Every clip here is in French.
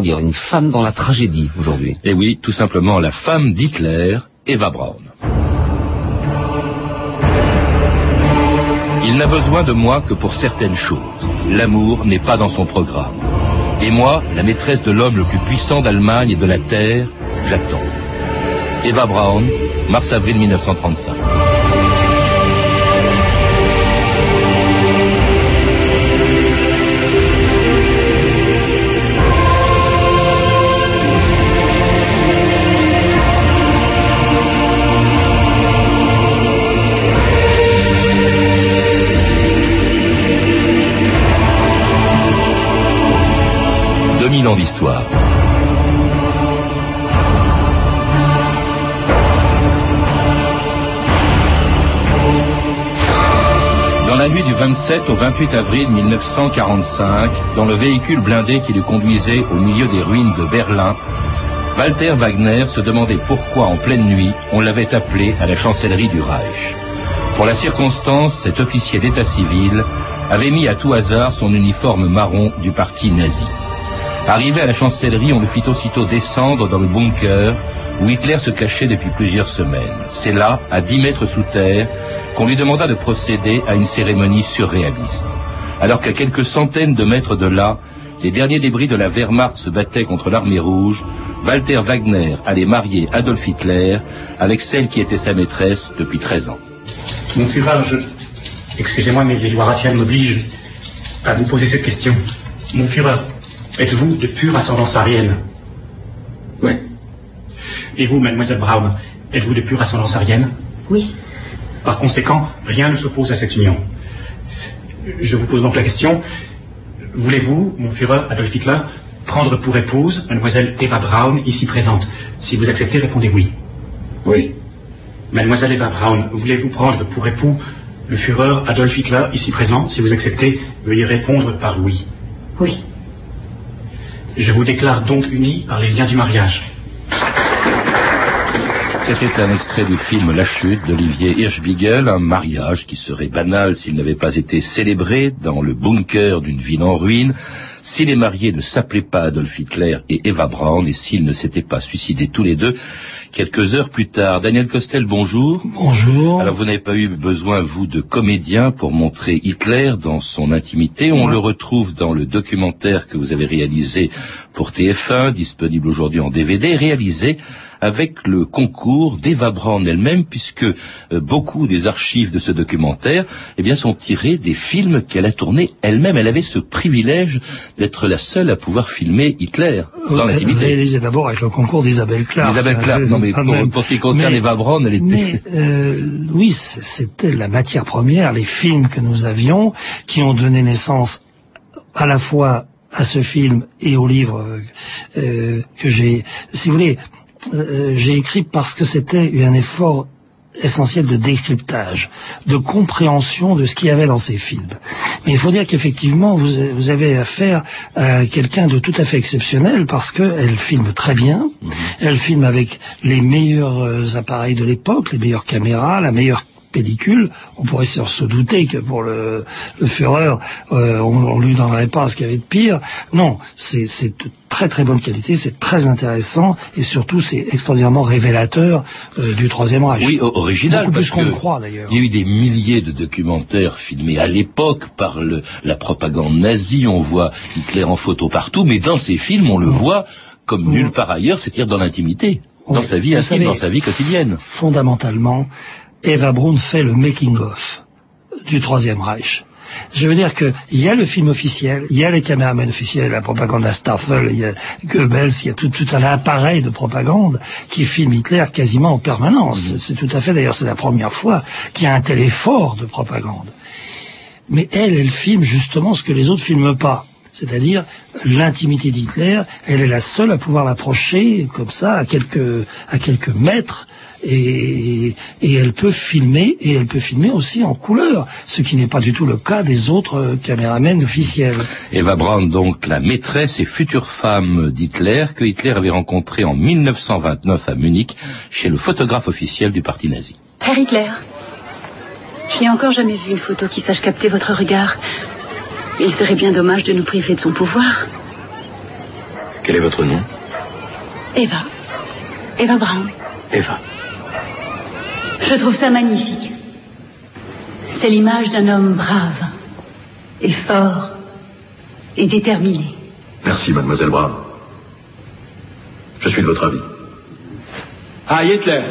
dire, une femme dans la tragédie aujourd'hui. Et oui, tout simplement la femme d'Hitler, Eva Braun. Il n'a besoin de moi que pour certaines choses. L'amour n'est pas dans son programme. Et moi, la maîtresse de l'homme le plus puissant d'Allemagne et de la Terre, j'attends. Eva Braun, mars-avril 1935. D'histoire. Dans la nuit du 27 au 28 avril 1945, dans le véhicule blindé qui le conduisait au milieu des ruines de Berlin, Walter Wagner se demandait pourquoi en pleine nuit on l'avait appelé à la chancellerie du Reich. Pour la circonstance, cet officier d'état civil avait mis à tout hasard son uniforme marron du parti nazi. Arrivé à la chancellerie, on le fit aussitôt descendre dans le bunker où Hitler se cachait depuis plusieurs semaines. C'est là, à dix mètres sous terre, qu'on lui demanda de procéder à une cérémonie surréaliste. Alors qu'à quelques centaines de mètres de là, les derniers débris de la Wehrmacht se battaient contre l'armée rouge, Walter Wagner allait marier Adolf Hitler avec celle qui était sa maîtresse depuis 13 ans. Mon Führer. Excusez-moi, mais les lois raciales m'obligent à vous poser cette question. Mon Führer, Êtes-vous de pure ascendance arienne Oui. Et vous, mademoiselle Brown, êtes-vous de pure ascendance arienne Oui. Par conséquent, rien ne s'oppose à cette union. Je vous pose donc la question, voulez-vous, mon Führer Adolf Hitler, prendre pour épouse mademoiselle Eva Braun, ici présente Si vous acceptez, répondez oui. Oui. Mademoiselle Eva Braun, voulez-vous prendre pour époux le Führer Adolf Hitler, ici présent Si vous acceptez, veuillez répondre par oui. Oui. Je vous déclare donc unis par les liens du mariage. C'était un extrait du film La Chute d'Olivier Hirschbiegel, un mariage qui serait banal s'il n'avait pas été célébré dans le bunker d'une ville en ruine, si les mariés ne s'appelaient pas Adolf Hitler et Eva Braun et s'ils ne s'étaient pas suicidés tous les deux quelques heures plus tard. Daniel Costel, bonjour. Bonjour. Alors vous n'avez pas eu besoin, vous, de comédien pour montrer Hitler dans son intimité. On le retrouve dans le documentaire que vous avez réalisé pour TF1, disponible aujourd'hui en DVD, réalisé avec le concours d'Eva Braun elle-même, puisque euh, beaucoup des archives de ce documentaire eh bien, sont tirées des films qu'elle a tournés elle-même. Elle avait ce privilège d'être la seule à pouvoir filmer Hitler dans l'intimité. Réalisé d'abord avec le concours d'Isabelle Clark. Isabelle Clark, non mais pour, ce qui concerne Eva Braun, elle était... Mais euh, oui, c'était la matière première, les films que nous avions, qui ont donné naissance à la fois à ce film et au livre euh, que j'ai... Si vous voulez, euh, j'ai écrit parce que c'était un effort essentiel de décryptage, de compréhension de ce qu'il y avait dans ces films. Mais il faut dire qu'effectivement, vous, vous, avez affaire à quelqu'un de tout à fait exceptionnel parce qu'elle filme très bien, mhm. elle filme avec les meilleurs euh, appareils de l'époque, les meilleures caméras, la meilleure pellicule, on pourrait se douter que pour le, le Führer, euh, on, on lui donnerait pas ce qu'il y avait de pire. Non, c'est de très très bonne qualité, c'est très intéressant et surtout c'est extraordinairement révélateur euh, du Troisième Reich. Oui, original. Beaucoup parce plus qu'on croit d'ailleurs. Il y a eu des milliers de documentaires filmés à l'époque par le, la propagande nazie. On voit Hitler en photo partout, mais dans ces films, on le voit comme nulle part ailleurs, c'est-à-dire dans l'intimité, dans sa vie intime, dans sa vie quotidienne. Fondamentalement, Eva Braun fait le making-of du Troisième Reich. Je veux dire qu'il y a le film officiel, il y a les caméramans officiels, la propagande à Staffel, il y a Goebbels, il y a tout, un appareil de propagande qui filme Hitler quasiment en permanence. Mm-hmm. C'est tout à fait, d'ailleurs, c'est la première fois qu'il y a un tel effort de propagande. Mais elle, elle filme justement ce que les autres filment pas c'est-à-dire l'intimité d'Hitler, elle est la seule à pouvoir l'approcher comme ça, à quelques, à quelques mètres, et, et, elle peut filmer, et elle peut filmer aussi en couleur, ce qui n'est pas du tout le cas des autres caméramens officiels. Eva Braun, donc la maîtresse et future femme d'Hitler, que Hitler avait rencontrée en 1929 à Munich, chez le photographe officiel du parti nazi. Herr Hitler, je n'ai encore jamais vu une photo qui sache capter votre regard. Il serait bien dommage de nous priver de son pouvoir. Quel est votre nom? Eva. Eva Brown. Eva. Je trouve ça magnifique. C'est l'image d'un homme brave et fort et déterminé. Merci, mademoiselle Brown. Je suis de votre avis. Ah, Hitler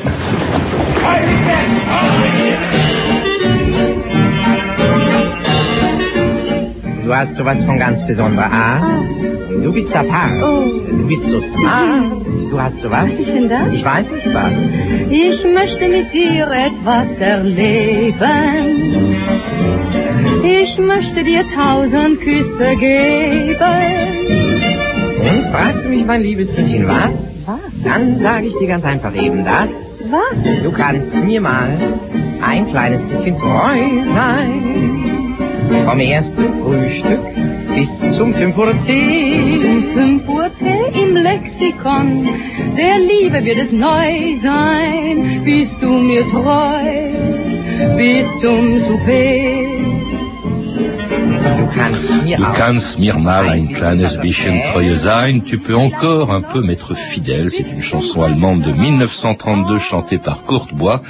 Du hast sowas von ganz besonderer Art. Du bist apart. Du bist so smart. Du hast sowas. Was ist denn das? Ich weiß nicht was. Ich möchte mit dir etwas erleben. Ich möchte dir tausend Küsse geben. Und fragst du mich, mein liebes Kindchen, was? Was? Dann sage ich dir ganz einfach eben das. Was? Du kannst mir mal ein kleines bisschen treu sein. Vom ersten Frühstück bis zum 5 Uhr Tee. Zum 5 Uhr Tee im Lexikon der Liebe wird es neu sein. Bist du mir treu bis zum Souper. Du kannst mir Du auch kannst mir mal ein kleines bisschen treue sein. Tu peux encore un peu m'être fidèle. C'est une chanson allemande de 1932 chantée par Kurt Bois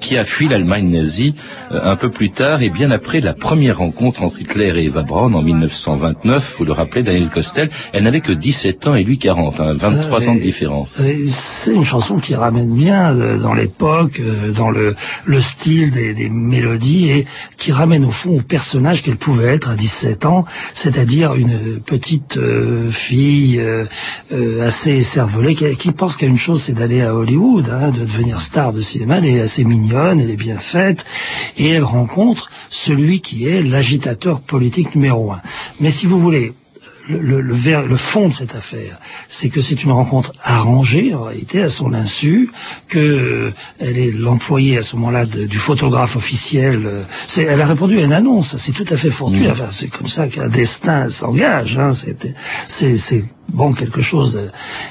qui a fui l'Allemagne nazie euh, un peu plus tard et bien après la première rencontre entre Hitler et Eva Braun en 1929. Vous le rappelez, Daniel Costel, elle n'avait que 17 ans et lui 40, hein, 23 ans de différence. Euh, C'est une chanson qui ramène bien euh, dans l'époque, euh, dans le, le style des, des mélodies et qui ramène au fond au personnage qu'elle pouvait être à 17 ans, c'est-à-dire une petite euh, fille euh, euh, assez cervelée qui, qui pense qu'à une chose, c'est d'aller à Hollywood, hein, de devenir star de cinéma. Elle est assez mignonne, elle est bien faite et elle rencontre celui qui est l'agitateur politique numéro un. Mais si vous voulez, le, le, le, ver- le fond de cette affaire, c'est que c'est une rencontre arrangée en réalité à son insu, que euh, elle est l'employée à ce moment-là du photographe officiel. euh, elle a répondu à une annonce, c'est tout à fait fortuit. Enfin, c'est comme ça qu'un destin s'engage. Hein, c'est bon quelque chose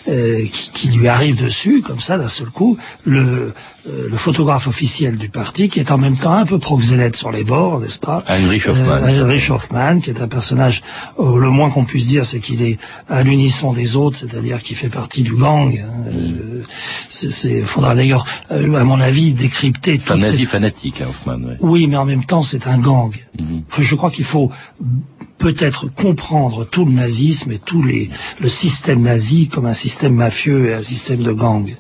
euh, qui, qui lui arrive dessus, comme ça d'un seul coup. Le, euh, le photographe officiel du parti, qui est en même temps un peu proxélète sur les bords, n'est-ce pas? Heinrich Hoffmann. Euh, Heinrich Hoffmann, qui est un personnage, euh, le moins qu'on puisse dire, c'est qu'il est à l'unisson des autres, c'est-à-dire qu'il fait partie du gang. hein. Euh, c'est, c'est- faudra d'ailleurs, euh, à mon avis, décrypter C'est un ces- nazi fanatique, hein, Hoffmann. ouais. oui, mais en même temps, c'est un gang. Mhm. Je crois qu'il faut peut-être comprendre tout le nazisme et tout les, le système nazi comme un système mafieux et un système de gang.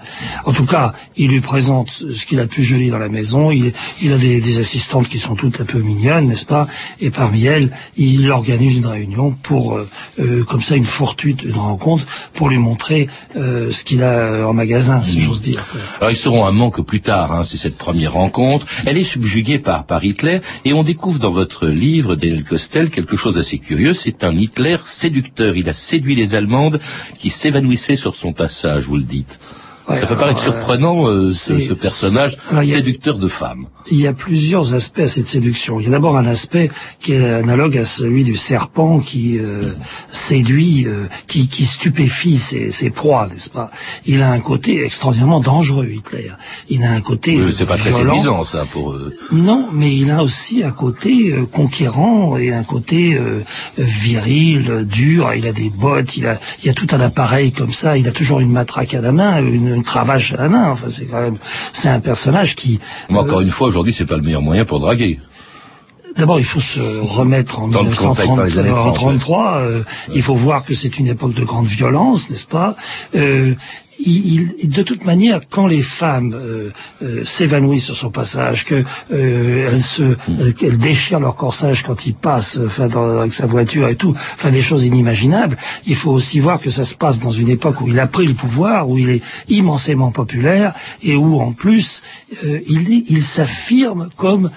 En tout cas, il lui présente ce qu'il a de plus joli dans la maison. Il, il a des, des assistantes qui sont toutes un peu mignonnes, n'est-ce pas? Et parmi elles, il organise une réunion pour, euh, euh, comme ça, une fortuite, une rencontre, pour lui montrer euh, ce qu'il a en magasin, si j'ose dire. Alors ils seront amants que plus tard, hein, c'est cette première rencontre. Elle est subjuguée par, par Hitler et on découvre dans votre livre, Daniel Costel, quelque chose assez curieux. C'est un Hitler séducteur. Il a séduit les Allemandes qui s'évanouissaient sur son passage, vous le dites. Ouais, Ça peut alors, paraître euh, surprenant, euh, ce, ce personnage alors, a- séducteur de femmes. Il y a plusieurs aspects à cette séduction. Il y a d'abord un aspect qui est analogue à celui du serpent qui euh, séduit, euh, qui, qui stupéfie ses, ses proies, n'est-ce pas? Il a un côté extraordinairement dangereux, Hitler. Il a un côté Oui, euh, c'est pas très séduisant, ça, pour... euh, Non, mais il a aussi un côté conquérant et un côté euh, viril, dur. Il a des bottes, il a, il a tout un appareil comme ça. Il a toujours une matraque à la main, une, une cravache à la main. Enfin, c'est quand même, c'est un personnage qui. Mais euh, encore une fois, aujourd'hui, c'est pas le meilleur moyen pour draguer. D'abord, il faut se remettre en Dans le contexte, dans les années 30, 1933. euh, Il faut voir que c'est une époque de grande violence, n'est-ce pas? Euh, il, il- de toute manière, quand les femmes euh, euh, s'évanouissent sur son passage, que euh, elles se, euh, qu'elles déchirent leur corsage quand il passe, enfin, dans- avec sa voiture et tout, enfin des choses inimaginables. Il faut aussi voir que ça se passe dans une époque où il a pris le pouvoir, où il est immensément populaire et où en plus euh, il, il s'affirme comme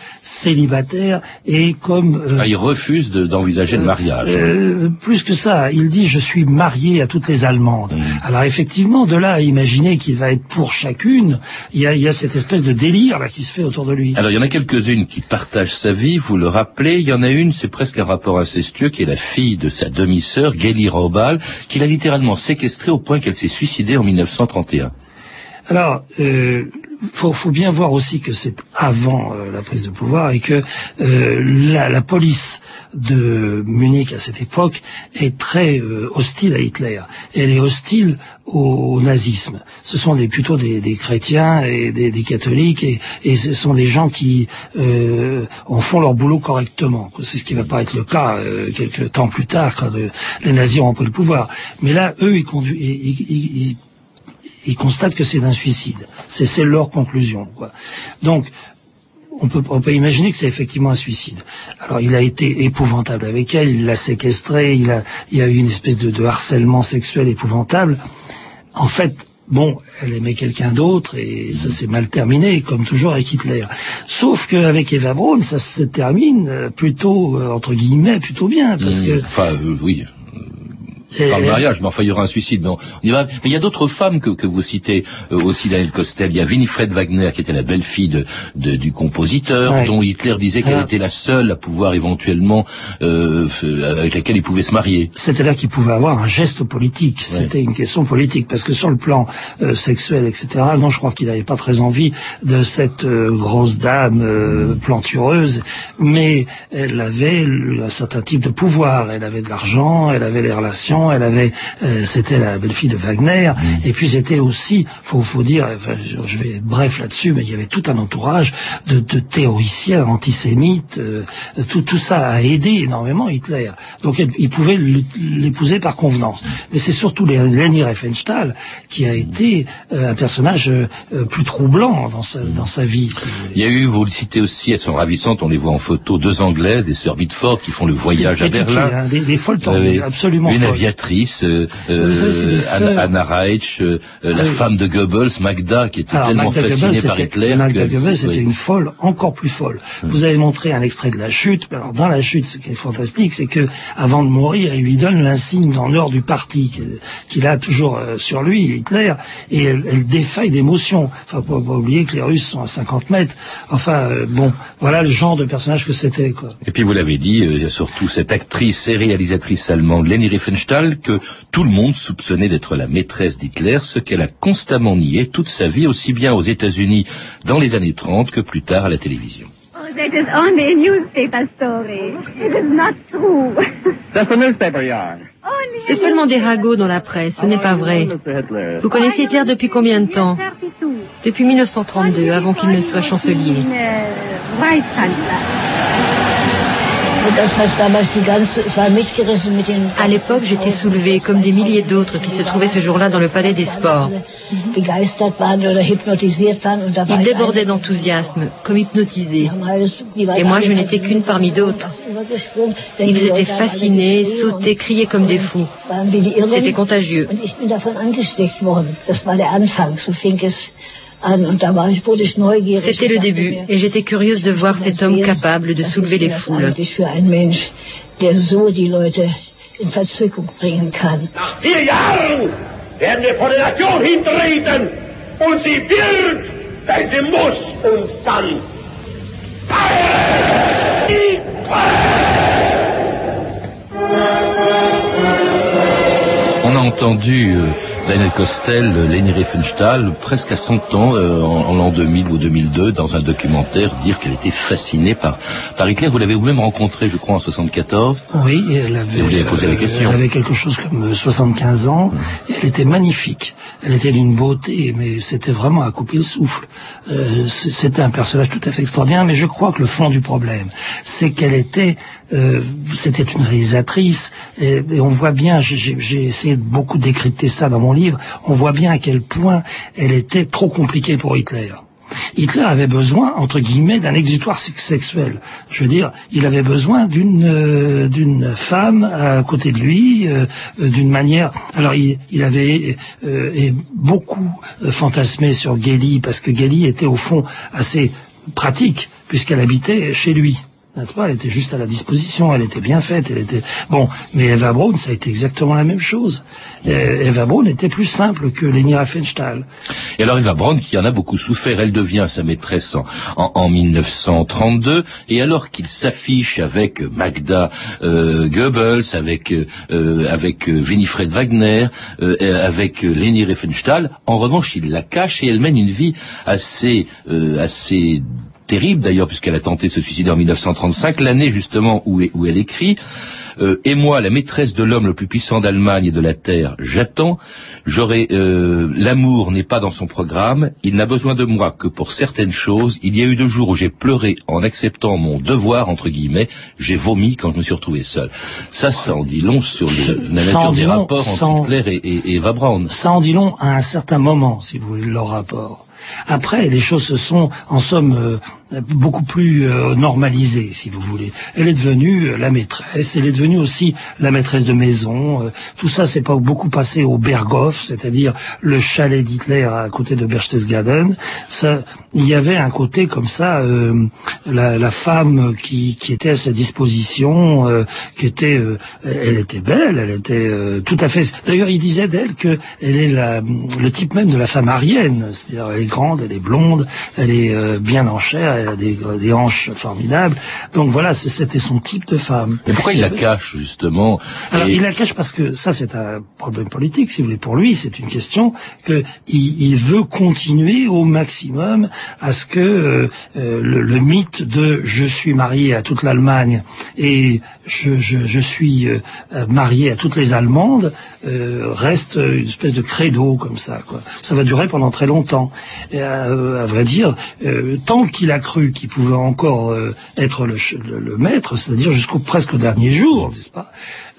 célibataire et comme euh, Ah, il refuse de- d'envisager le mariage. euh, plus que ça, il dit je suis marié à toutes les Allemandes. Alors effectivement, de là imaginer qu'il va être pour chacune, il y a, cette espèce de délire là qui se fait autour de lui. Alors, il y en a quelques-unes qui partagent sa vie, vous le rappelez. Il y en a une, c'est presque un rapport incestueux, qui est la fille de sa demi-sœur, Gelly Raubal, qu'il a littéralement séquestrée au point qu'elle s'est suicidée en 1931. Alors, euh, faut, faut bien voir aussi que c'est avant euh, la prise de pouvoir et que euh, la, la, police de Munich à cette époque est très euh, hostile à Hitler. Elle est hostile au, au nazisme. Ce sont des, plutôt des, des chrétiens et des, des catholiques et, et, ce sont des gens qui euh, en font leur boulot correctement. C'est ce qui va pas être le cas euh, quelques temps plus tard quand les nazis ont pris le pouvoir. Mais là, eux, ils, conduisent, ils, ils, ils constatent que c'est un suicide. C'est leur conclusion. Quoi. Donc, on peut, on peut imaginer que c'est effectivement un suicide. Alors, il a été épouvantable avec elle, il l'a séquestrée, il a, il y a eu une espèce de, de harcèlement sexuel épouvantable. En fait, Bon, elle aimait quelqu'un d'autre et ça s'est mal terminé, comme toujours avec Hitler. Sauf qu'avec Eva Braun, ça se termine plutôt, euh, entre guillemets, plutôt bien. Parce mmh, que, enfin, euh, oui, par le mariage, mais enfin il y aura un suicide. Non, on y va. Mais il y a d'autres femmes que, que vous citez euh, aussi, Daniel Costel. Il y a Winifred Wagner qui était la belle-fille de, de, du compositeur, Ouais. dont Hitler disait qu'elle Ah. était la seule à pouvoir éventuellement euh, avec laquelle il pouvait se marier. c'était là qu'il pouvait avoir un geste politique. C'était une question politique parce que sur le plan euh, sexuel, etc. Non, je crois qu'il n'avait pas très envie de cette euh, grosse dame euh, plantureuse, mais elle avait un certain type de pouvoir. Elle avait de l'argent, elle avait les relations, elle avait. euh, c'était la belle-fille de Wagner. Et puis c'était aussi, faut, faut dire, enfin, je vais être bref là-dessus, mais il y avait tout un entourage de, de théoriciens antisémites. euh, tout, tout ça a aidé énormément Hitler. Donc il pouvait l'épouser par convenance. Mais c'est surtout Leni Riefenstahl qui a été euh, un personnage euh, plus troublant dans sa, dans sa vie. si. Il y a eu, vous le citez aussi, elles sont ravissantes, on les voit en photo, deux Anglaises, des sœurs Bitford, qui font le voyage à Berlin. hein, des, des folles tordues, absolument folles. Aviatrice, euh, euh. Anna, Anna Reich, euh, la oui. femme de Goebbels, Magda, qui était Alors, tellement Magda fascinée Goebbels, par Hitler. Magda Goebbels, c'était oui. une folle, encore plus folle. Vous avez montré un extrait de la chute. Alors, dans la chute, ce qui est fantastique, c'est que avant de mourir, il lui donne l'insigne or du parti qu'il- a toujours sur lui, Hitler, et elle, elle défaille d'émotion. Enfin, faut pas oublier que les Russes sont à 50 mètres. Enfin, bon, voilà le genre de personnage que c'était, quoi. Et puis vous l'avez dit, il y a surtout cette actrice et réalisatrice allemande Leni Riefenstahl que tout le monde soupçonnait d'être la maîtresse d'Hitler, ce qu'elle a constamment nié toute sa vie, aussi bien aux États-Unis dans les années 30 que plus tard à la télévision. Oh, that is only a newspaper story. It is not true. Just a newspaper yarn. Only C'est seulement des ragots dans la presse, ce n'est pas vrai. Vous connaissez Hitler depuis combien de temps Depuis 1932, avant qu'il ne soit chancelier. À l'époque, j'étais soulevée comme des milliers d'autres qui se trouvaient ce jour-là dans le palais des sports. Ils débordaient d'enthousiasme, comme hypnotisés. Et moi, je n'étais qu'une parmi d'autres. Ils étaient fascinés, sautaient, criaient comme des fous. C'était contagieux. C'était le début, et j'étais curieuse de voir cet homme capable de soulever les foules. On a entendu euh, Daniel Costel, euh, Leni Riefenstahl, presque à 100 ans, euh, en, en l'an 2000 ou 2002, dans un documentaire, dire qu'elle était fascinée par, par Hitler. Vous l'avez vous-même rencontré, je crois, en 74. Oui, elle avait, Et vous lui avez posé la euh, question. Elle avait quelque chose comme euh, 75 ans. Et elle était magnifique. Elle était d'une beauté, mais c'était vraiment à couper le souffle. Euh, c'était un personnage tout à fait extraordinaire. Mais je crois que le fond du problème, c'est qu'elle était, euh, c'était une réalisatrice. Et, et on voit bien, j'ai essayé de beaucoup décrypter ça dans mon livre. On voit bien à quel point elle était trop compliquée pour Hitler. Hitler avait besoin, entre guillemets, d'un exutoire sex- sexuel. Je veux dire, il avait besoin d'une euh, femme à côté de lui, euh, euh, d'une manière. Alors, il, avait beaucoup fantasmé sur Gelly parce que Gelly était au fond assez pratique puisqu'elle habitait chez lui. N'est-ce pas? Elle était juste à la disposition, elle était bien faite, elle était bon. Mais Eva Braun, ça a été exactement la même chose. Euh, Eva Braun était plus simple que Leni Riefenstahl. Et alors Eva Braun, qui en a beaucoup souffert, elle devient sa maîtresse en, en, en 1932, et alors qu'il s'affiche avec Magda euh, Goebbels, avec euh, avec Winifred Wagner, euh, avec Leni Riefenstahl, en revanche, il la cache et elle mène une vie assez euh, assez terrible d'ailleurs puisqu'elle a tenté de se suicider en 1935, l'année justement où, où elle écrit euh, et moi, la maîtresse de l'homme le plus puissant d'Allemagne et de la terre, j'attends. J'aurai euh, l'amour n'est pas dans son programme. Il n'a besoin de moi que pour certaines choses. Il y a eu deux jours où j'ai pleuré en acceptant mon devoir entre guillemets. J'ai vomi quand je me suis retrouvé seul. Ça, ça en dit long sur le, la nature des long, rapports sans, entre Hitler et, et, et Eva Braun. Ça en dit long à un certain moment, si vous voulez, leur rapport. Après, les choses se sont, en somme, euh, beaucoup plus euh, normalisées, si vous voulez. Elle est devenue euh, la maîtresse, elle est devenue aussi la maîtresse de maison. euh, tout ça, c'est pas beaucoup passé au Berghof, c'est-à-dire le chalet d'Hitler à côté de Berchtesgaden. Ça, il y avait un côté comme ça, euh, la, la femme qui, qui était à sa disposition, euh, qui était, euh, elle était belle, elle était tout à fait. D'ailleurs, il disait d'elle que elle est la, le type même de la femme arienne, c'est-à-dire elle est grande, elle est blonde, elle est bien en chair, elle a des, des hanches formidables. Donc voilà, c'était son type de femme. Mais pourquoi il la cache justement? Alors Et- il la cache parce que ça c'est un problème politique, si vous voulez. Pour lui, c'est une question que il, il veut continuer au maximum à ce que euh, euh, le, le mythe de je suis marié à toute l'Allemagne et je, je, je suis euh, marié à toutes les Allemandes euh, reste une espèce de credo comme ça. Quoi. Ça va durer pendant très longtemps. Et, euh, à vrai dire, tant qu'il a cru qu'il pouvait encore euh, être le, le, le maître, c'est-à-dire jusqu'au presque dernier jour, n'est-ce pas?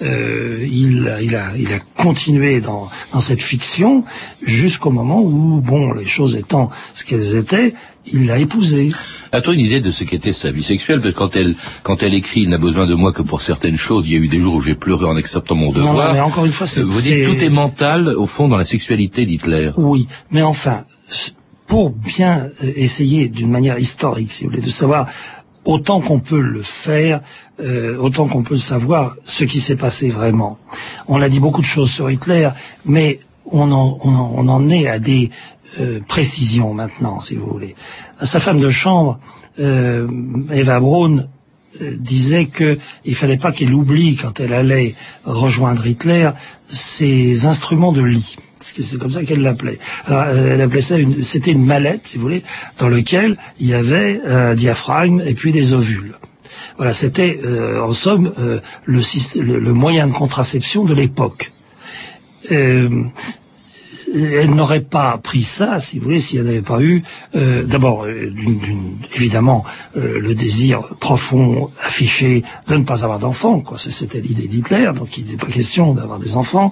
Euh, il, a- il, a, il a continué dans, dans cette fiction jusqu'au moment où, bon, les choses étant ce qu'elles étaient, il l'a épousée. As-tu une idée de ce qu'était sa vie sexuelle? Parce que quand elle, quand elle écrit, il n'a besoin de moi que pour certaines choses. Il y a eu des jours où j'ai pleuré en acceptant mon devoir. non, mais encore une fois, c'est- Vous dites tout est mental au fond dans la sexualité d'Hitler. Oui, mais enfin, pour bien euh, essayer d'une manière historique, si vous voulez, de savoir autant qu'on peut le faire, euh, autant qu'on peut savoir ce qui s'est passé vraiment. On a dit beaucoup de choses sur Hitler, mais on en, on en, on en est à des euh, précisions maintenant, si vous voulez. Sa femme de chambre, euh, Eva Braun, euh, disait que il fallait pas qu'elle oublie quand elle allait rejoindre Hitler ses instruments de lit. C'est comme ça qu'elle l'appelait. Euh, elle appelait ça une, c'était une mallette, si vous voulez, dans lequel il y avait un diaphragme et puis des ovules. Voilà, c'était euh, en somme euh, le, le, le moyen de contraception de l'époque. Euh, elle n'aurait pas pris ça, si vous voulez, si elle n'avait pas eu, euh, d'abord, euh, évidemment, euh, le désir profond affiché de ne pas avoir d'enfants, C'était l'idée d'Hitler, donc il n'était pas question d'avoir des enfants.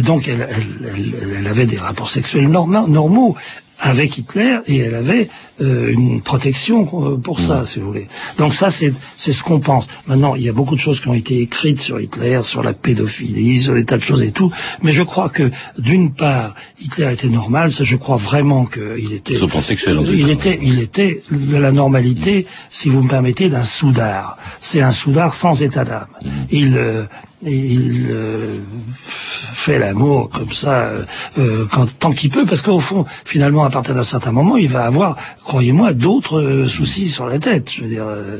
Donc, elle, elle- elle- elle avait des rapports sexuels norma- normaux avec Hitler et elle avait euh, une protection euh, pour ça, si vous voulez. Donc ça, c'est c'est ce qu'on pense. Maintenant, il y a beaucoup de choses qui ont été écrites sur Hitler, sur la pédophilie, sur des tas de choses et tout. Mais je crois que d'une part, Hitler était normal. Ça, je crois vraiment qu'il était. Sur sexuel, en il cas. était, il était de la normalité, si vous me permettez, d'un soudard. C'est un soudard sans état d'âme. Mm. Il euh, il euh, fait l'amour comme ça euh, euh, quand, tant qu'il peut, parce qu'au fond, finalement, à partir d'un certain moment, il va avoir, croyez-moi, d'autres euh, soucis sur la tête. Je veux dire, euh,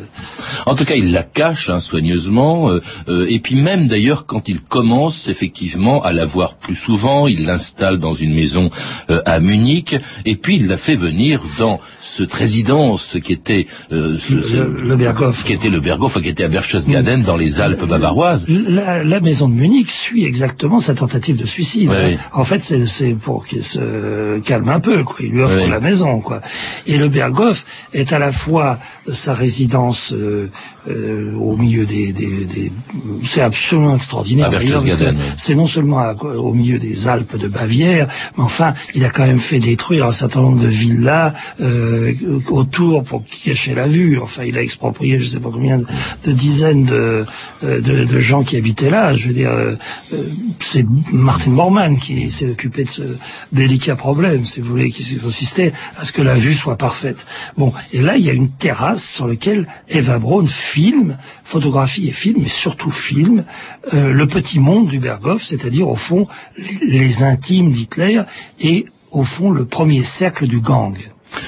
En tout cas, il la cache hein, soigneusement, euh, euh, et puis même d'ailleurs quand il commence effectivement à la voir plus souvent, il l'installe dans une maison euh, à Munich, et puis il la fait venir dans cette résidence qui était euh, ce- le, le Berghof. qui était le Berghof, qui était à Berchtesgaden dans les Alpes bavaroises. La, la maison de Munich suit exactement sa tentative de suicide. Oui. En fait, c'est- pour qu'il se calme un peu. Quoi. Il lui offre Oui. la maison. Quoi. Et le Berghof est à la fois sa résidence euh, euh, au milieu des... des, des- c'est absolument extraordinaire. Oui. C'est non seulement à- au milieu des Alpes de Bavière, mais enfin, il a quand même fait détruire un certain nombre de villas euh, autour pour cacher la vue. Enfin, il a exproprié je sais pas combien de, de dizaines de, euh, de, de gens qui habitaient là. Je veux dire, euh, euh, c'est Martin Bormann qui s'est occupé de ce délicat problème, si vous voulez, qui consistait à ce que la vue soit parfaite. Bon, et là, il y a une terrasse sur laquelle Eva Braun filme, photographie et filme, mais surtout filme, euh, le petit monde du Berghof, c'est-à-dire, au fond, les intimes d'Hitler et, au fond, le premier cercle du gang.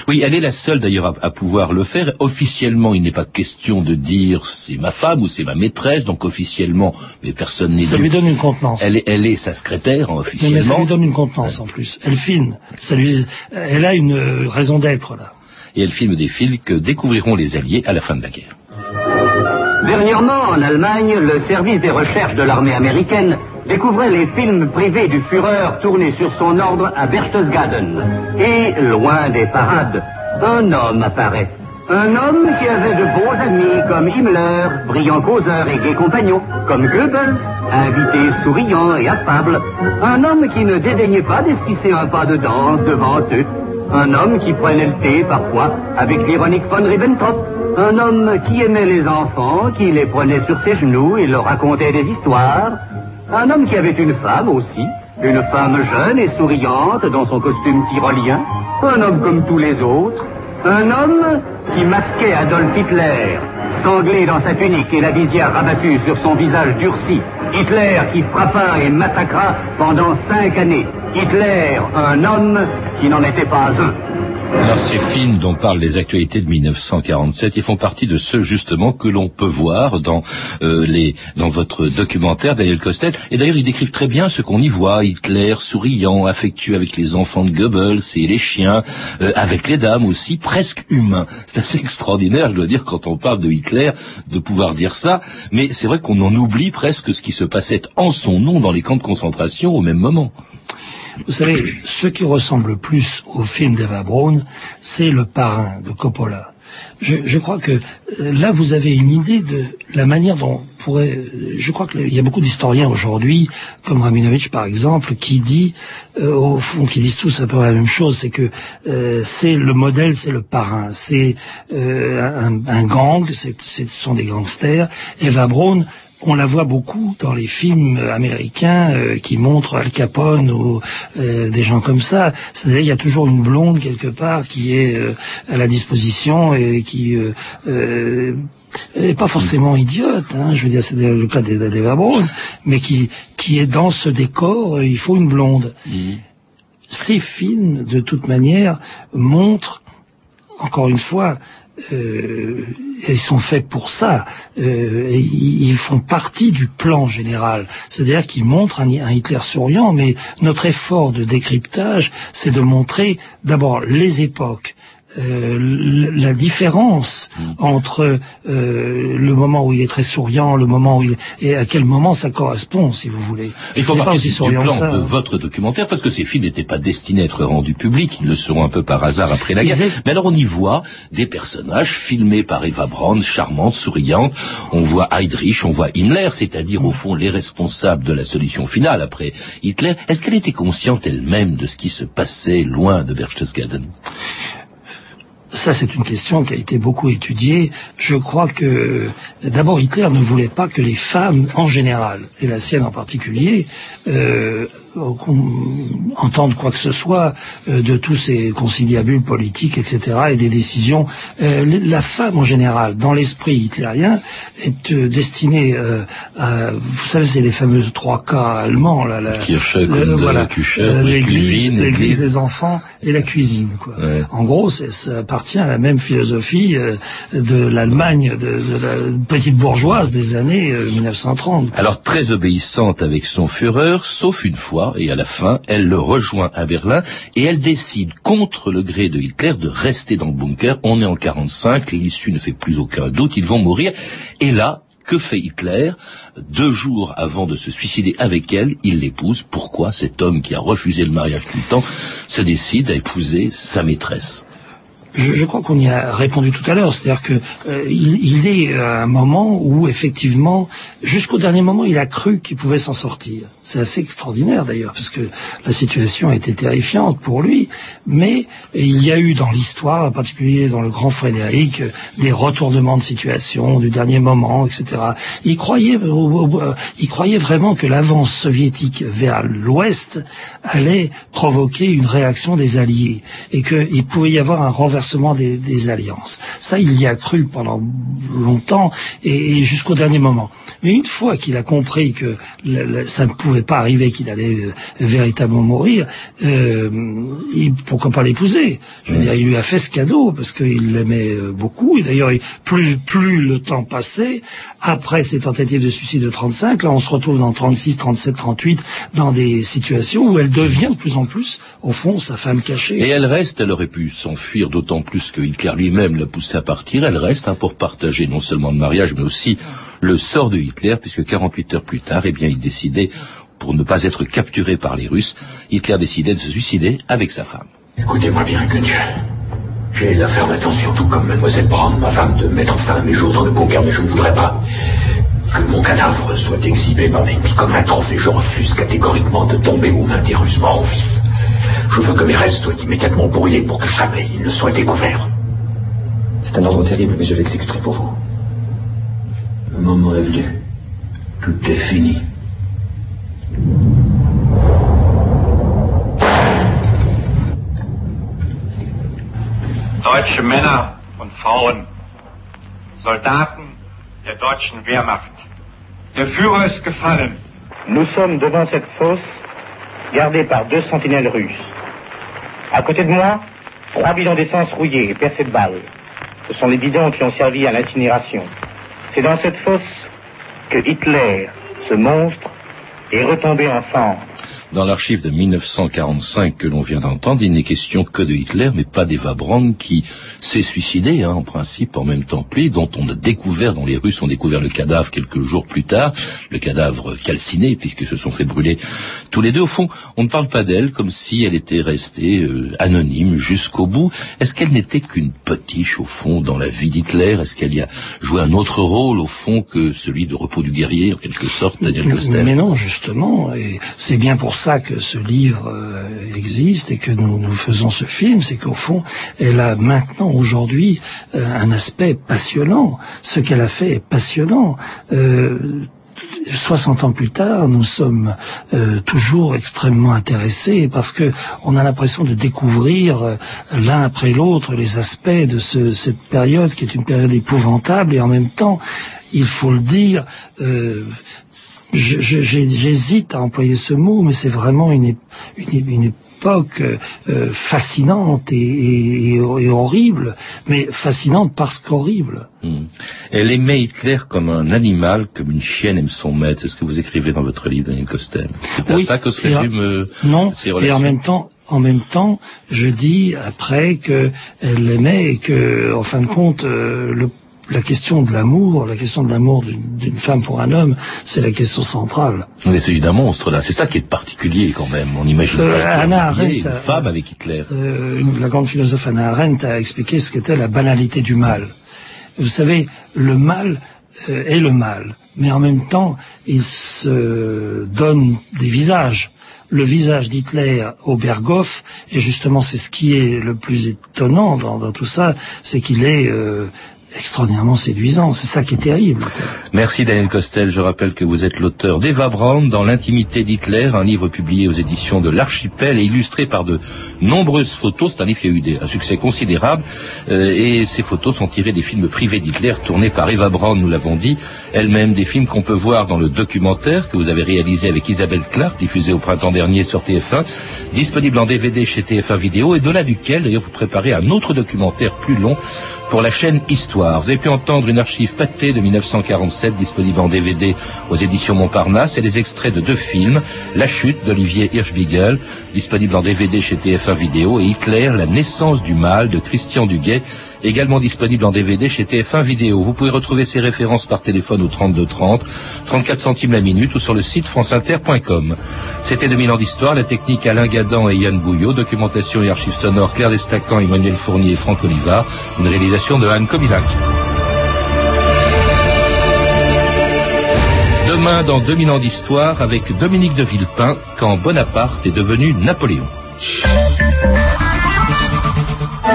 Oui, elle est la seule d'ailleurs à, à, pouvoir le faire. Officiellement, il n'est pas question de dire c'est ma femme ou c'est ma maîtresse, donc officiellement, mais personne n'est. Ça lui donne une contenance. Elle est, elle est sa secrétaire hein, officiellement. Mais, mais ça lui donne une contenance en plus. Elle filme. Ça lui, elle a une raison d'être là. Et elle filme des films que découvriront les Alliés à la fin de la guerre. Dernièrement, en Allemagne, le service des recherches de l'armée américaine découvrait les films privés du Führer tournés sur son ordre à Berchtesgaden. Et, loin des parades, un homme apparaît. Un homme qui avait de bons amis comme Himmler, brillant causeur et gai compagnon, comme Goebbels, invité souriant et affable. Un homme qui ne dédaignait pas d'esquisser un pas de danse devant eux. Un homme qui prenait le thé parfois avec l'ironique von Ribbentrop. Un homme qui aimait les enfants, qui les prenait sur ses genoux et leur racontait des histoires. Un homme qui avait une femme aussi, une femme jeune et souriante dans son costume tyrolien, un homme comme tous les autres, un homme qui masquait Adolf Hitler, sanglé dans sa tunique et la visière rabattue sur son visage durci. Hitler qui frappa et massacra pendant cinq années. Hitler, un homme qui n'en était pas un. Alors ces films dont parlent les actualités de 1947, ils font partie de ceux justement que l'on peut voir dans euh, les dans votre documentaire Daniel Costel. Et d'ailleurs ils décrivent très bien ce qu'on y voit Hitler souriant, affectueux avec les enfants de Goebbels et les chiens, euh, avec les dames aussi, presque humain. C'est assez extraordinaire, je dois dire, quand on parle de Hitler, de pouvoir dire ça. Mais c'est vrai qu'on en oublie presque ce qui se passait en son nom dans les camps de concentration au même moment. Vous savez, ce qui ressemble le plus au film d'Eva Braun, c'est le parrain de Coppola. Je, je, crois que euh, là, vous avez une idée de la manière dont pourrait. Je crois qu'il y a beaucoup d'historiens aujourd'hui, comme Rabinovich par exemple, qui dit, euh, au fond, qui disent tous un peu la même chose, c'est que euh, c'est le modèle, c'est le parrain, c'est un, un, gang, ce sont des gangsters. Eva Braun on la voit beaucoup dans les films américains euh, qui montrent Al Capone ou euh, des gens comme ça. C'est-à-dire il y a toujours une blonde quelque part qui est euh, à la disposition et qui n'est pas forcément idiote, hein, je veux dire c'est le cas d'Eva Braun, mais qui qui est dans ce décor, il faut une blonde. Mmh. Ces films, de toute manière, montrent encore une fois euh, ils sont faits pour ça. Euh, ils font partie du plan général. C'est-à-dire qu'ils montrent un, Hitler souriant, mais notre effort de décryptage, c'est de montrer d'abord les époques, euh, la différence mm. entre euh, le moment où il est très souriant, le moment où il et à quel moment ça correspond, si vous voulez. Il faut parler du plan ça, de votre documentaire parce que ces films n'étaient pas destinés à être rendus publics, ils le seront un peu par hasard après la guerre. Mais alors on y voit des personnages filmés par Eva Braun, charmante, souriante. On voit Heydrich, on voit Himmler, c'est-à-dire au fond les responsables de la solution finale après Hitler. Est-ce qu'elle était consciente elle-même de ce qui se passait loin de Berchtesgaden? Ça, c'est une question qui a été beaucoup étudiée. Je crois que d'abord Hitler ne voulait pas que les femmes en général, et la sienne en particulier, euh, entendre quoi que ce soit euh, de tous ces conciliabules politiques, etc., et des décisions. Euh, la femme en général, dans l'esprit hitlérien, est euh, destinée euh, à, vous savez, c'est les fameux trois cas allemands, là, la, Kirche, le, voilà, euh, l'église, l'église des enfants et la cuisine. Quoi. Ouais. En gros, ça appartient à la même philosophie de l'Allemagne, de, de, la petite bourgeoise des années 1930. Alors très obéissante avec son Führer, sauf une fois et à la fin, elle le rejoint à Berlin et elle décide, contre le gré de Hitler, de rester dans le bunker. On est en 45, l'issue ne fait plus aucun doute, ils vont mourir. Et là, que fait Hitler? Deux jours avant de se suicider avec elle, il l'épouse. Pourquoi cet homme qui a refusé le mariage tout le temps se décide à épouser sa maîtresse? Je, crois qu'on y a répondu tout à l'heure, c'est-à-dire que euh, il, est à un moment où effectivement, jusqu'au dernier moment, il a cru qu'il pouvait s'en sortir. C'est assez extraordinaire d'ailleurs, parce que la situation était terrifiante pour lui, mais il y a eu dans l'histoire, en particulier dans le grand Frédéric, des retournements de situation du dernier moment, etc. Il croyait, euh, il croyait vraiment que l'avance soviétique vers l'Ouest allait provoquer une réaction des Alliés et qu'il pouvait y avoir un renversement des, alliances. Ça, il y a cru pendant longtemps et, jusqu'au dernier moment. Mais une fois qu'il a compris que ça ne pouvait pas arriver, qu'il allait euh, véritablement mourir, euh, il, pourquoi pas l'épouser? Je veux dire, il lui a fait ce cadeau parce qu'il l'aimait euh, beaucoup. Et d'ailleurs, plus, plus le temps passait, après ses tentatives de suicide de 35, là on se retrouve dans 36, 37, 38, dans des situations où elle devient de plus en plus, au fond, sa femme cachée. Et elle reste, elle aurait pu s'enfuir d'autant plus que Hitler lui-même l'a poussée à partir, elle reste hein, pour partager non seulement le mariage, mais aussi le sort de Hitler, puisque 48 heures plus tard, eh bien, il décidait, pour ne pas être capturé par les Russes, Hitler décidait de se suicider avec sa femme. Écoutez-moi bien, Günther. J'ai l'affaire d'intention, tout comme mademoiselle Brown, ma femme, de mettre fin à mes jours dans le bunker, mais je ne voudrais pas que mon cadavre soit exhibé par l'ennemi comme un trophée. Je refuse catégoriquement de tomber aux mains des Russes morts ou vifs. Je veux que mes restes soient immédiatement brûlés pour que jamais ils ne soient découverts. C'est un ordre terrible, mais je l'exécuterai pour vous. Le moment est venu. Tout est fini. Deutsche Männer und Frauen, Soldaten der deutschen Wehrmacht. Nous sommes devant cette fosse gardée par deux sentinelles russes. À côté de moi, trois bidons d'essence rouillés et percés de balles. Ce sont les bidons qui ont servi à l'incinération. C'est dans cette fosse que Hitler, ce monstre, est retombé en cendres. Dans l'archive de 1945 que l'on vient d'entendre, il n'est question que de Hitler, mais pas d'Eva Braun qui s'est suicidée, hein, en principe, en même temps que lui, dont on a découvert, dont les Russes ont découvert le cadavre quelques jours plus tard, le cadavre calciné, puisque se sont fait brûler tous les deux. Au fond, on ne parle pas d'elle comme si elle était restée euh, anonyme jusqu'au bout. Est-ce qu'elle n'était qu'une potiche, au fond, dans la vie d'Hitler? Est-ce qu'elle y a joué un autre rôle, au fond, que celui de repos du guerrier, en quelque sorte, Daniel Costel Mais non, justement, et c'est bien pour ça que ce livre euh, existe et que nous, nous faisons ce film, c'est qu'au fond, elle a maintenant, aujourd'hui, euh, un aspect passionnant. Ce qu'elle a fait est passionnant. Euh, 60 ans plus tard, nous sommes euh, toujours extrêmement intéressés parce que on a l'impression de découvrir l'un après l'autre les aspects de ce, cette période qui est une période épouvantable et en même temps, il faut le dire, j'hésite à employer ce mot, mais c'est vraiment une, une, époque euh, fascinante et, horrible, mais fascinante parce qu'horrible. Hmm. Elle aimait Hitler comme un animal, comme une chienne aime son maître. C'est ce que vous écrivez dans votre livre, Daniel Costel. C'est à ça que se résume euh, Non, et en même temps, en même temps, je dis après que elle l'aimait et que, en fin de compte, euh, le la question de l'amour, la question de l'amour d'une femme pour un homme, c'est la question centrale. Mais c'est d'un monstre là, c'est ça qui est particulier quand même. On imagine euh, pas Anna Arendt, une femme avec Hitler. Euh, la grande philosophe Anna Arendt a expliqué ce qu'était la banalité du mal. Vous savez, le mal euh, est le mal, mais en même temps, il se donne des visages le visage d'Hitler au Berghof, et justement c'est ce qui est le plus étonnant dans, tout ça, c'est qu'il est, extraordinairement séduisant. C'est ça qui est terrible. Merci Daniel Costel. Je rappelle que vous êtes l'auteur d'Eva Braun dans l'intimité d'Hitler, un livre publié aux éditions de l'Archipel et illustré par de nombreuses photos. C'est un livre qui a eu un succès considérable euh, et ces photos sont tirées des films privés d'Hitler tournés par Eva Braun, nous l'avons dit, elle-même des films qu'on peut voir dans le documentaire que vous avez réalisé avec Isabelle Clark, diffusé au printemps dernier sur TF1, disponible en DVD chez TF1 Vidéo et de là duquel d'ailleurs vous préparez un autre documentaire plus long pour la chaîne Histoire. Vous avez pu entendre une archive pâtée de 1947 disponible en DVD aux éditions Montparnasse et les extraits de deux films, La chute d'Olivier Hirschbiegel, disponible en DVD chez TF1 Vidéo, et Hitler, La naissance du mal de Christian Duguay, également disponible en DVD chez TF1 Vidéo. Vous pouvez retrouver ces références par téléphone au 32 30, 34 centimes la minute ou sur le site franceinter.com. C'était 2000 ans d'histoire, la technique Alain Gadan et Yann Bouillot, documentation et archives sonores Claire Destacan, Emmanuel Fournier et Franck Oliva, une réalisation de Anne Kobilac. Demain, dans 2000 ans d'histoire, avec Dominique de Villepin, quand Bonaparte est devenu Napoléon.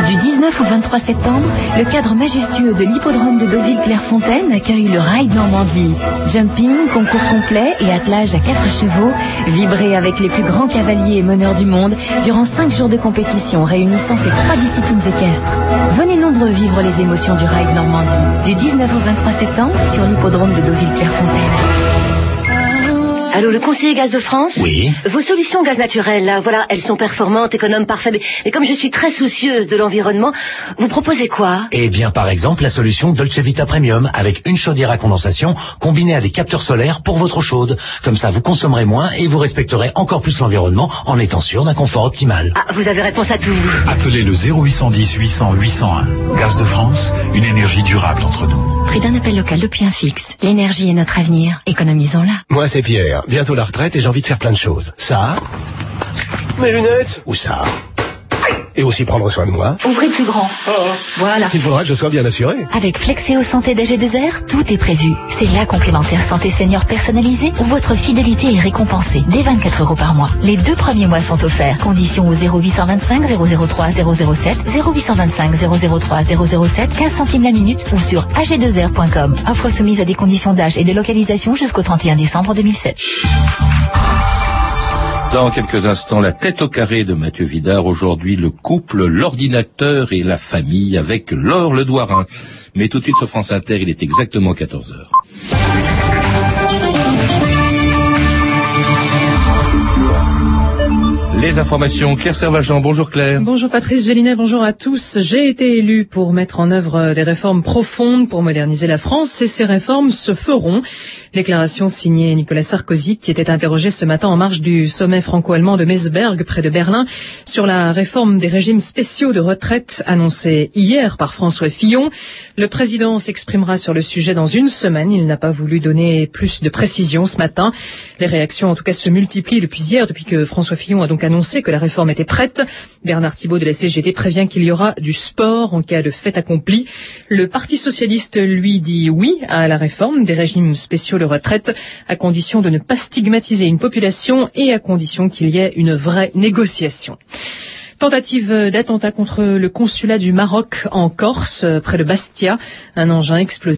Du 19 au 23 septembre, le cadre majestueux de l'hippodrome de Deauville-Clairefontaine accueille le Ride Normandie. Jumping, concours complet et attelage à quatre chevaux, vibrez avec les plus grands cavaliers et meneurs du monde durant cinq jours de compétition réunissant ces trois disciplines équestres. Venez nombreux vivre les émotions du Ride Normandie. Du 19 au 23 septembre sur l'hippodrome de Deauville-Clairefontaine. Allô, le conseiller gaz de France Oui. Vos solutions gaz naturel, là, voilà, elles sont performantes, économes, parfaites. Mais, comme je suis très soucieuse de l'environnement, vous proposez quoi? Eh bien, par exemple, la solution Dolce Vita Premium avec une chaudière à condensation combinée à des capteurs solaires pour votre eau chaude. Comme ça, vous consommerez moins et vous respecterez encore plus l'environnement en étant sûr d'un confort optimal. Ah, vous avez réponse à tout. Appelez le 0810 800 801. Gaz de France, une énergie durable entre nous. Prix d'un appel local depuis un fixe. L'énergie est notre avenir. Économisons-la. Moi, c'est Pierre. Bientôt la retraite et j'ai envie de faire plein de choses. Ça, mes lunettes, ou ça. Et aussi prendre soin de moi. Ouvrez plus grand. Voilà. Il faudra que je sois bien assuré. Avec Flexéo Santé d'AG2R, tout est prévu. C'est la complémentaire santé senior personnalisée où votre fidélité est récompensée dès 24 euros par mois. Les deux premiers mois sont offerts. Conditions au 0825 003 007, 0825 003 007, 15 centimes la minute ou sur ag2r.com. Offre soumise à des conditions d'âge et de localisation jusqu'au 31 décembre 2007. Dans quelques instants, la tête au carré de Mathieu Vidard. Aujourd'hui, le couple, l'ordinateur et la famille avec Laure Le Douarin. Mais tout de suite sur France Inter, il est exactement 14 heures. Les informations, Claire Servagent, bonjour Claire. Bonjour Patrice Gélinet, bonjour à tous. J'ai été élu pour mettre en œuvre des réformes profondes pour moderniser la France et ces réformes se feront. Déclaration signée Nicolas Sarkozy qui était interrogé ce matin en marge du sommet franco-allemand de Meseberg près de Berlin sur la réforme des régimes spéciaux de retraite annoncée hier par François Fillon. Le président s'exprimera sur le sujet dans une semaine. Il n'a pas voulu donner plus de précisions ce matin. Les réactions en tout cas se multiplient depuis hier, depuis que François Fillon a donc annoncé que la réforme était prête. Bernard Thibault de la CGT prévient qu'il y aura du sport en cas de fait accompli. Le Parti socialiste lui dit oui à la réforme des régimes spéciaux de retraite à condition de ne pas stigmatiser une population et à condition qu'il y ait une vraie négociation. Tentative d'attentat contre le consulat du Maroc en Corse, près de Bastia. Un engin explosif